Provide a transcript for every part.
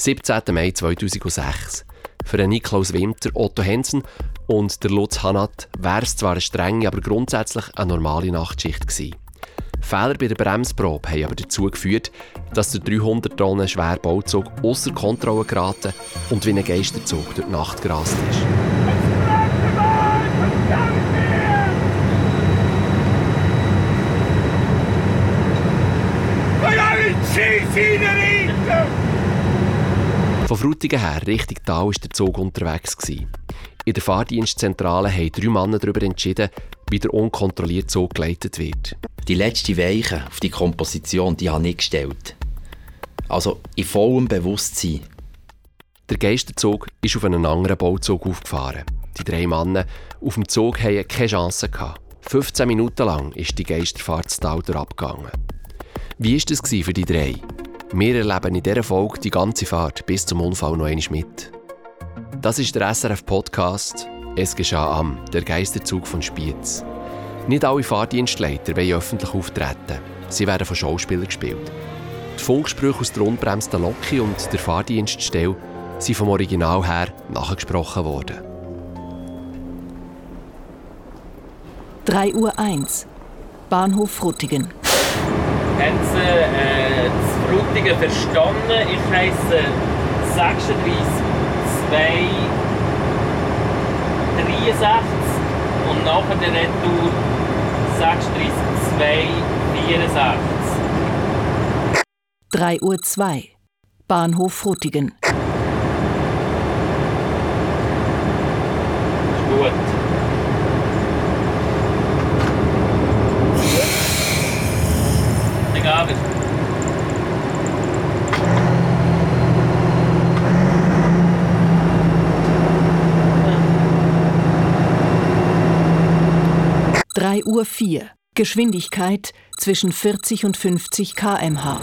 17. Mai 2006. Für Niklaus Winter, Otto Hensen und der Lutz Hanat wäre es zwar eine strenge, aber grundsätzlich eine normale Nachtschicht gewesen. Fehler bei der Bremsprobe haben aber dazu geführt, dass der 300 Tonnen schwere Bauzug außer Kontrolle geraten und wie ein Geisterzug durch die Nacht gerast ist. Von Frutigen her Richtung Tal war der Zug unterwegs. In der Fahrdienstzentrale haben drei Männer darüber entschieden, wie der unkontrollierte Zug geleitet wird. Die letzte Weiche auf die Komposition die habe ich gestellt. Also in vollem Bewusstsein. Der Geisterzug ist auf einen anderen Bauzug aufgefahren. Die drei Männer auf dem Zug hatten keine Chance. 15 Minuten lang ist die Geisterfahrt abgegangen. Wie war das für die drei? Wir erleben in dieser Folge die ganze Fahrt bis zum Unfall noch einmal mit. Das ist der SRF-Podcast «Es geschah am, der Geisterzug von Spiez». Nicht alle Fahrdienstleiter wollen öffentlich auftreten. Sie werden von Schauspielern gespielt. Die Funksprüche aus der unbremsten Loki und der Fahrdienststelle sind vom Original her nachgesprochen worden. 3 Uhr 1 Bahnhof Frutigen. Haben Sie äh, Frutigen verstanden? Ich heiße 36 2 63 und nachher der Retour 36 2 64. 3 Uhr 2 Bahnhof Frutigen. Gut. Egal. 3 Uhr 4 Geschwindigkeit zwischen 40 und 50 km/h.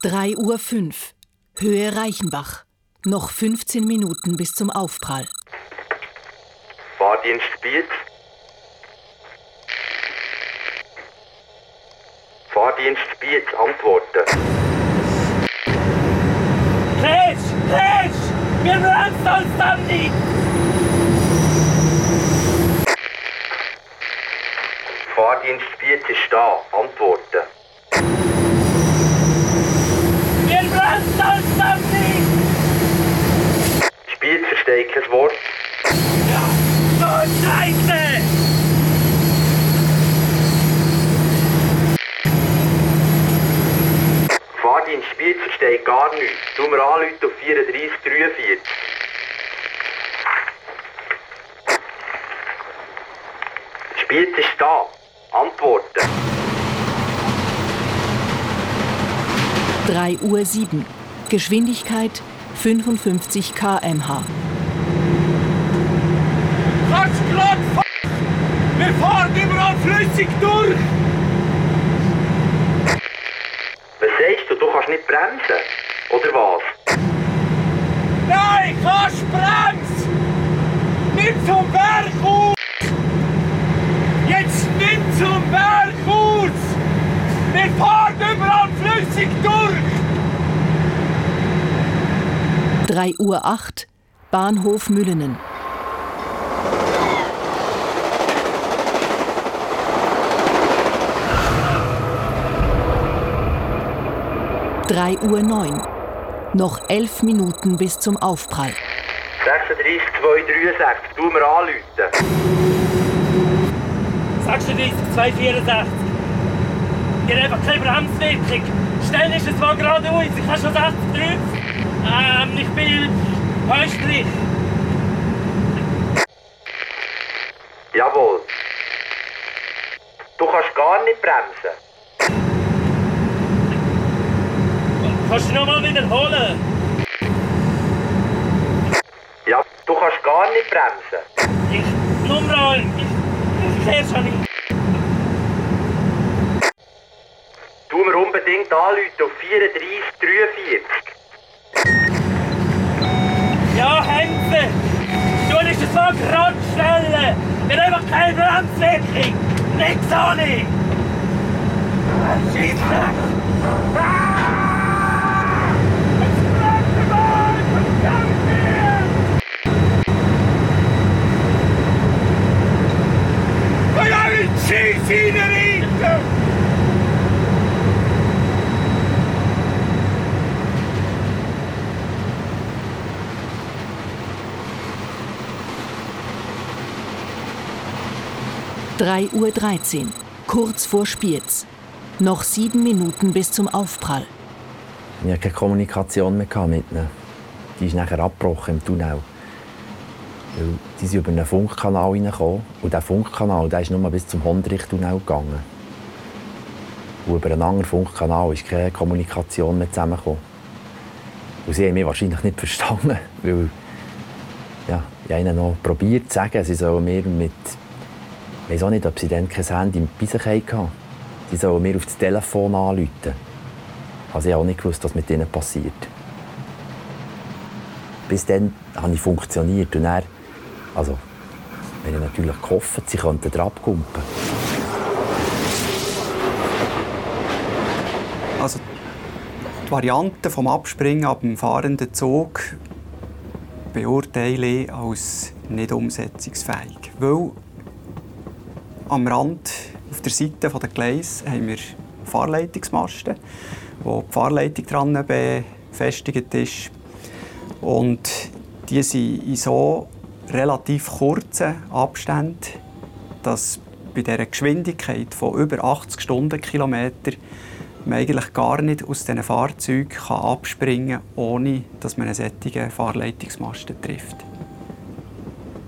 Drei Uhr fünf. Höhe Reichenbach. Noch 15 Minuten bis zum Aufprall. Fahrdienst Spiez. Fahrdienst Spiez antworten. Crash! Crash! Wir bremsen uns dann nicht! Fahrdienst Spiez ist da. Antworten. Wir bremsen uns dann nicht! Spiez versteht kein Wort. Oh, Scheiße! Fahrdienst Spiez versteht gar nichts. Tu mir anrufen auf 34 43. Spiez ist da. Antworten. 3 Uhr 7 Geschwindigkeit 55 km/h. Glatt f***! Wir fahren überall flüssig durch! Was du? Kannst nicht bremsen. Oder was? Nein, kannst bremst! Nicht zum Berg aus! Jetzt nicht zum Berg aus! Wir fahren überall flüssig durch! 3 Uhr 8 Bahnhof Müllenen. Drei Uhr neun. Noch elf Minuten bis zum Aufprall. 36 263. Tu mir anrufen. 36, 264. Ihr habt einfach keine Bremswirkung. Schnell ist es mal geradeaus. Ich habe schon 80 drauf. Ähm, ich bin Österreich. Jawohl. Du kannst gar nicht bremsen. Kannst du noch mal wiederholen? Ja, du kannst gar nicht bremsen. Ich, Nummer, ich, ich sehe schon nicht. Tu mir unbedingt anrufen auf 34 43. Ja, Hände! Keine Bremswirkung! Nix auch nicht! In die Scheiße rein! Drei Uhr, dreizehn, kurz vor Spiez. Noch sieben Minuten bis zum Aufprall. Ich hatte keine Kommunikation mehr mit ihnen. Die ist nachher abgebrochen im Tunnel. Die sind über einen Funkkanal reingekommen. Und dieser Funkkanal der ist nur bis zum Hondrich-Tunnel gegangen. Und über einen anderen Funkkanal ist keine Kommunikation mehr zusammengekommen. Und sie haben mich wahrscheinlich nicht verstanden. Weil ja, ich ihnen noch probiert zu sagen, sie sollen mir mit. Ich weiß auch nicht, ob sie dann kein Handy bei sich hatten. Sie sollen mir auf das Telefon anrufen. Also ich habe auch nicht gewusst, was mit ihnen passiert. Bis dann habe ich funktioniert. Und dann, also, wenn ich natürlich gehofft, sie könnten abkumpen. Also die Variante vom Abspringen ab dem fahrenden Zug beurteile ich als nicht umsetzungsfähig. Weil am Rand, auf der Seite der Gleise, haben wir Fahrleitungsmasten, wo die Fahrleitung dran befestigt ist. Und die sind in so relativ kurzen Abständen, dass bei dieser Geschwindigkeit von über 80 Stundenkilometer man eigentlich gar nicht aus diesen Fahrzeugen abspringen kann, ohne dass man einen solchen Fahrleitungsmasten trifft.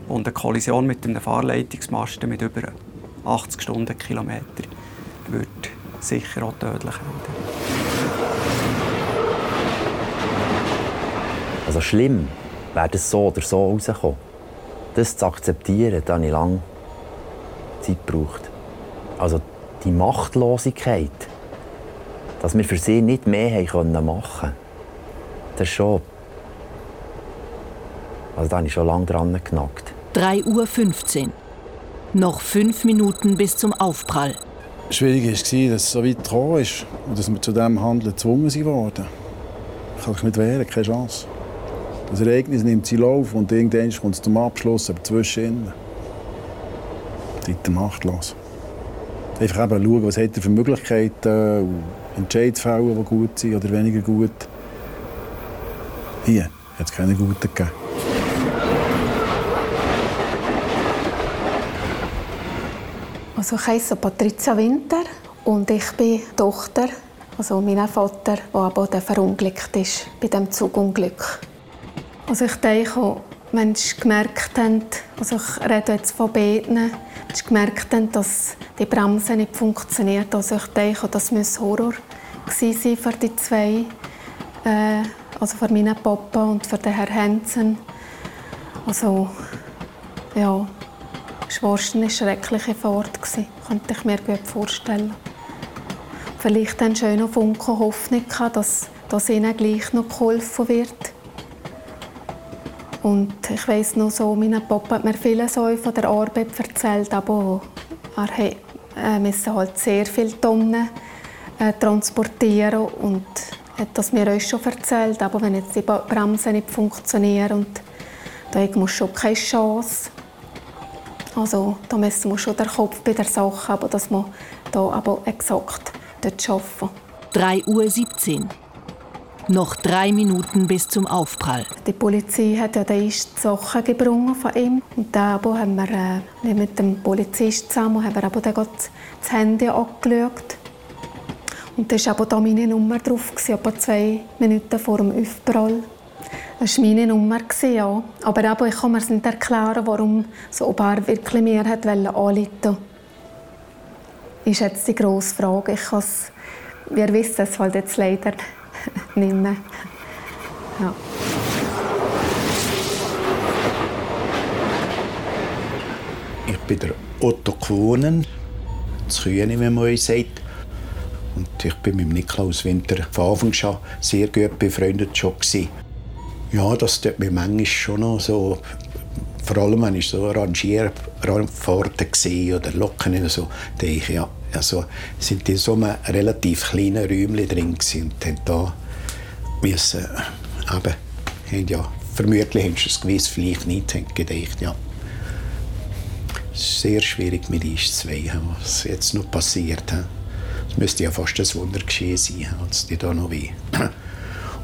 Und eine Kollision mit einem Fahrleitungsmasten mit über 80 Stundenkilometer wird sicher auch tödlich enden. Also schlimm wäre das so oder so rausgekommen. Das zu akzeptieren, da habe ich lange Zeit gebraucht. Also die Machtlosigkeit, dass wir für sie nicht mehr haben machen können, das ist schon... Also da habe ich schon lange dran genagt. 3 Uhr 15. Noch fünf Minuten bis zum Aufprall. Schwierig war, dass es so weit gekommen ist und dass wir zu diesem Handeln gezwungen wurden. Ich kann mich nicht wehren, keine Chance. Das Ereignis nimmt seinen Lauf und irgendwann kommt es zum Abschluss, aber zwischen Dort machtlos. Einfach eben schauen, was hat er für Möglichkeiten und Entscheidungsfälle, die gut sind oder weniger gut. Hier hat es keine guten gegeben. Also ich heiße Patricia Winter und ich bin Tochter, also meinem Vater, der aber verunglückt ist bei dem Zugunglück. Also ich denke, wenn sie gemerkt haben, also ich rede jetzt von beiden, wenn sie gemerkt haben, dass die Bremse nicht funktioniert, also ich denke, das muss Horror gewesen für die zwei, äh, also für meinen Papa und für den Herrn Hansen. Also ja, es war eine schreckliche Fahrt, könnte ich mir gut vorstellen. Vielleicht ein schöner Funke Hoffnung, dass, dass ihnen gleich noch geholfen wird. Und ich weiß noch so, mein Papa hat mir vieles so von der Arbeit erzählt, aber er äh, musste halt sehr viele Tonnen äh, transportieren und hat das mir auch schon erzählt. Aber wenn jetzt die Bremsen nicht funktionieren, und da man schon keine Chance. Also da müssen wir schon den Kopf bei der Sache haben, dass wir da aber exakt dort arbeiten. 3 Uhr 17. Noch drei Minuten bis zum Aufprall. Die Polizei hat ja die Sachen gebrungen von ihm. Und dann haben wir äh, mit dem Polizist zusammen haben wir aber dann das Handy angeschaut. Und da war da meine Nummer drauf, etwa zwei Minuten vor dem Aufprall. Das war meine Nummer, ja. Aber eben, ich kann mir nicht erklären, warum so ob er wirklich mir hat anrufen Das ist jetzt die grosse Frage. Ich wir wissen es halt jetzt leider nicht mehr. Ja. Ich bin der Otto Quonen, das Kühne, wie man sagt. Und ich bin mit Niklaus Winter von Anfang schon sehr gut befreundet schon. Ja, das tut mir manchmal schon noch so vor allem, wenn ich so Rangierpforten sehe oder Locken so, denke ich, ja, also sind die so einem relativ kleinen Räumchen drin und haben da müssen, eben, haben ja, vermutlich haben sie es gewiss, vielleicht nicht, haben gedacht, ja. Es ist sehr schwierig mit uns zwei, was jetzt noch passiert. Es müsste ja fast ein Wunder geschehen sein, als die da noch weh.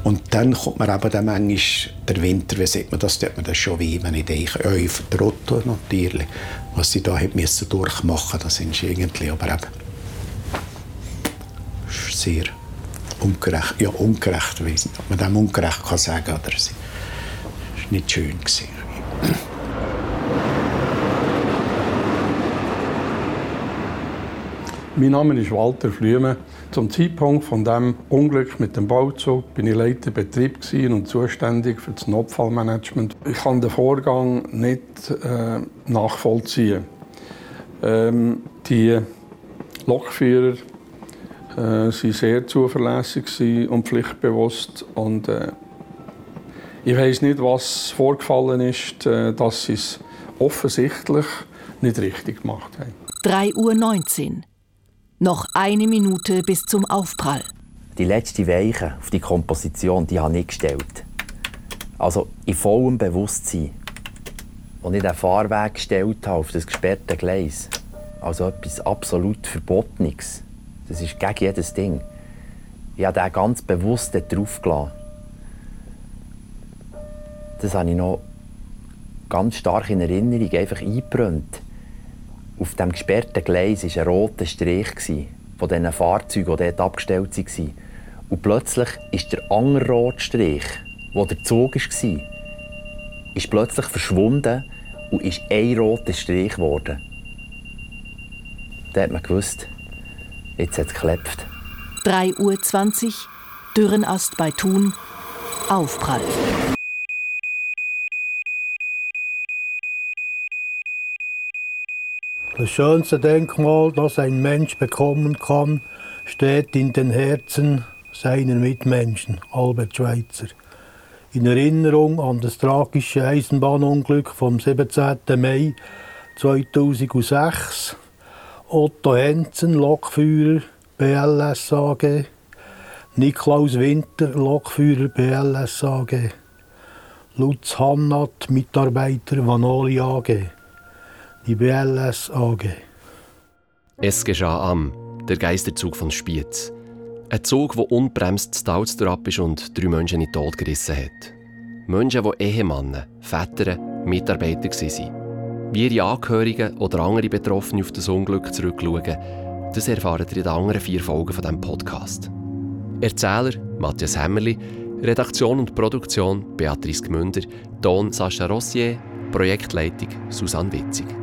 Und dann kommt man eben dann manchmal, der Winter, wie sieht man das, tut man das schon weh, wenn ich denke, euch Trotto natürlich, was sie da haben müssen durchmachen, das sind irgendwie, aber eben sehr ungerecht, ja ungerecht, ich ob man dem ungerecht kann sagen kann, oder es war nicht schön. Gewesen. Mein Name ist Walter Flüme. Zum Zeitpunkt von dem Unglück mit dem Bauzug bin ich Leiter Betrieb und zuständig für das Notfallmanagement. Ich kann den Vorgang nicht äh, nachvollziehen. Ähm, die Lokführer äh, sie sehr zuverlässig und pflichtbewusst und äh, ich weiß nicht, was vorgefallen ist, äh, dass sie es offensichtlich nicht richtig gemacht haben. 3.19 Uhr. Noch eine Minute bis zum Aufprall. Die letzte Weiche auf die Komposition, die habe ich gestellt. Also in vollem Bewusstsein. Und ich den Fahrweg gestellt habe auf das gesperrte Gleis. Also etwas absolut Verbotenes. Das ist gegen jedes Ding. Ich habe den ganz bewusst drauf gelassen. Das habe ich noch ganz stark in Erinnerung einfach eingebrannt. Auf dem gesperrten Gleis war ein roter Strich von diesen Fahrzeugen, die dort abgestellt waren. Und plötzlich ist der andere rote Strich, der der Zug war, ist plötzlich verschwunden und ist ein roter Strich geworden. Da hat man gewusst, jetzt hat es geklopft. 3.20 Uhr, Dürrenast bei Thun, Aufprall. Das schönste Denkmal, das ein Mensch bekommen kann, steht in den Herzen seiner Mitmenschen, Albert Schweitzer. In Erinnerung an das tragische Eisenbahnunglück vom 17. Mai 2006. Otto Hensen, Lokführer BLS AG. Niklaus Winter, Lokführer BLS AG. Lutz Hannat, Mitarbeiter Vanoli AG. Es geschah am, der Geisterzug von Spiez. Ein Zug, der unbremst zu Talz ist und drei Menschen in den Tod gerissen hat. Menschen, die Ehemänner, Väter, Mitarbeiter waren. Wie ihre Angehörigen oder andere Betroffene auf das Unglück zurückschauen, das erfahren ihr in den anderen vier Folgen von diesem Podcast. Erzähler Matthias Hämmerli, Redaktion und Produktion Beatrice Gmünder, Ton Sascha Rossier, Projektleitung Susanne Witzig.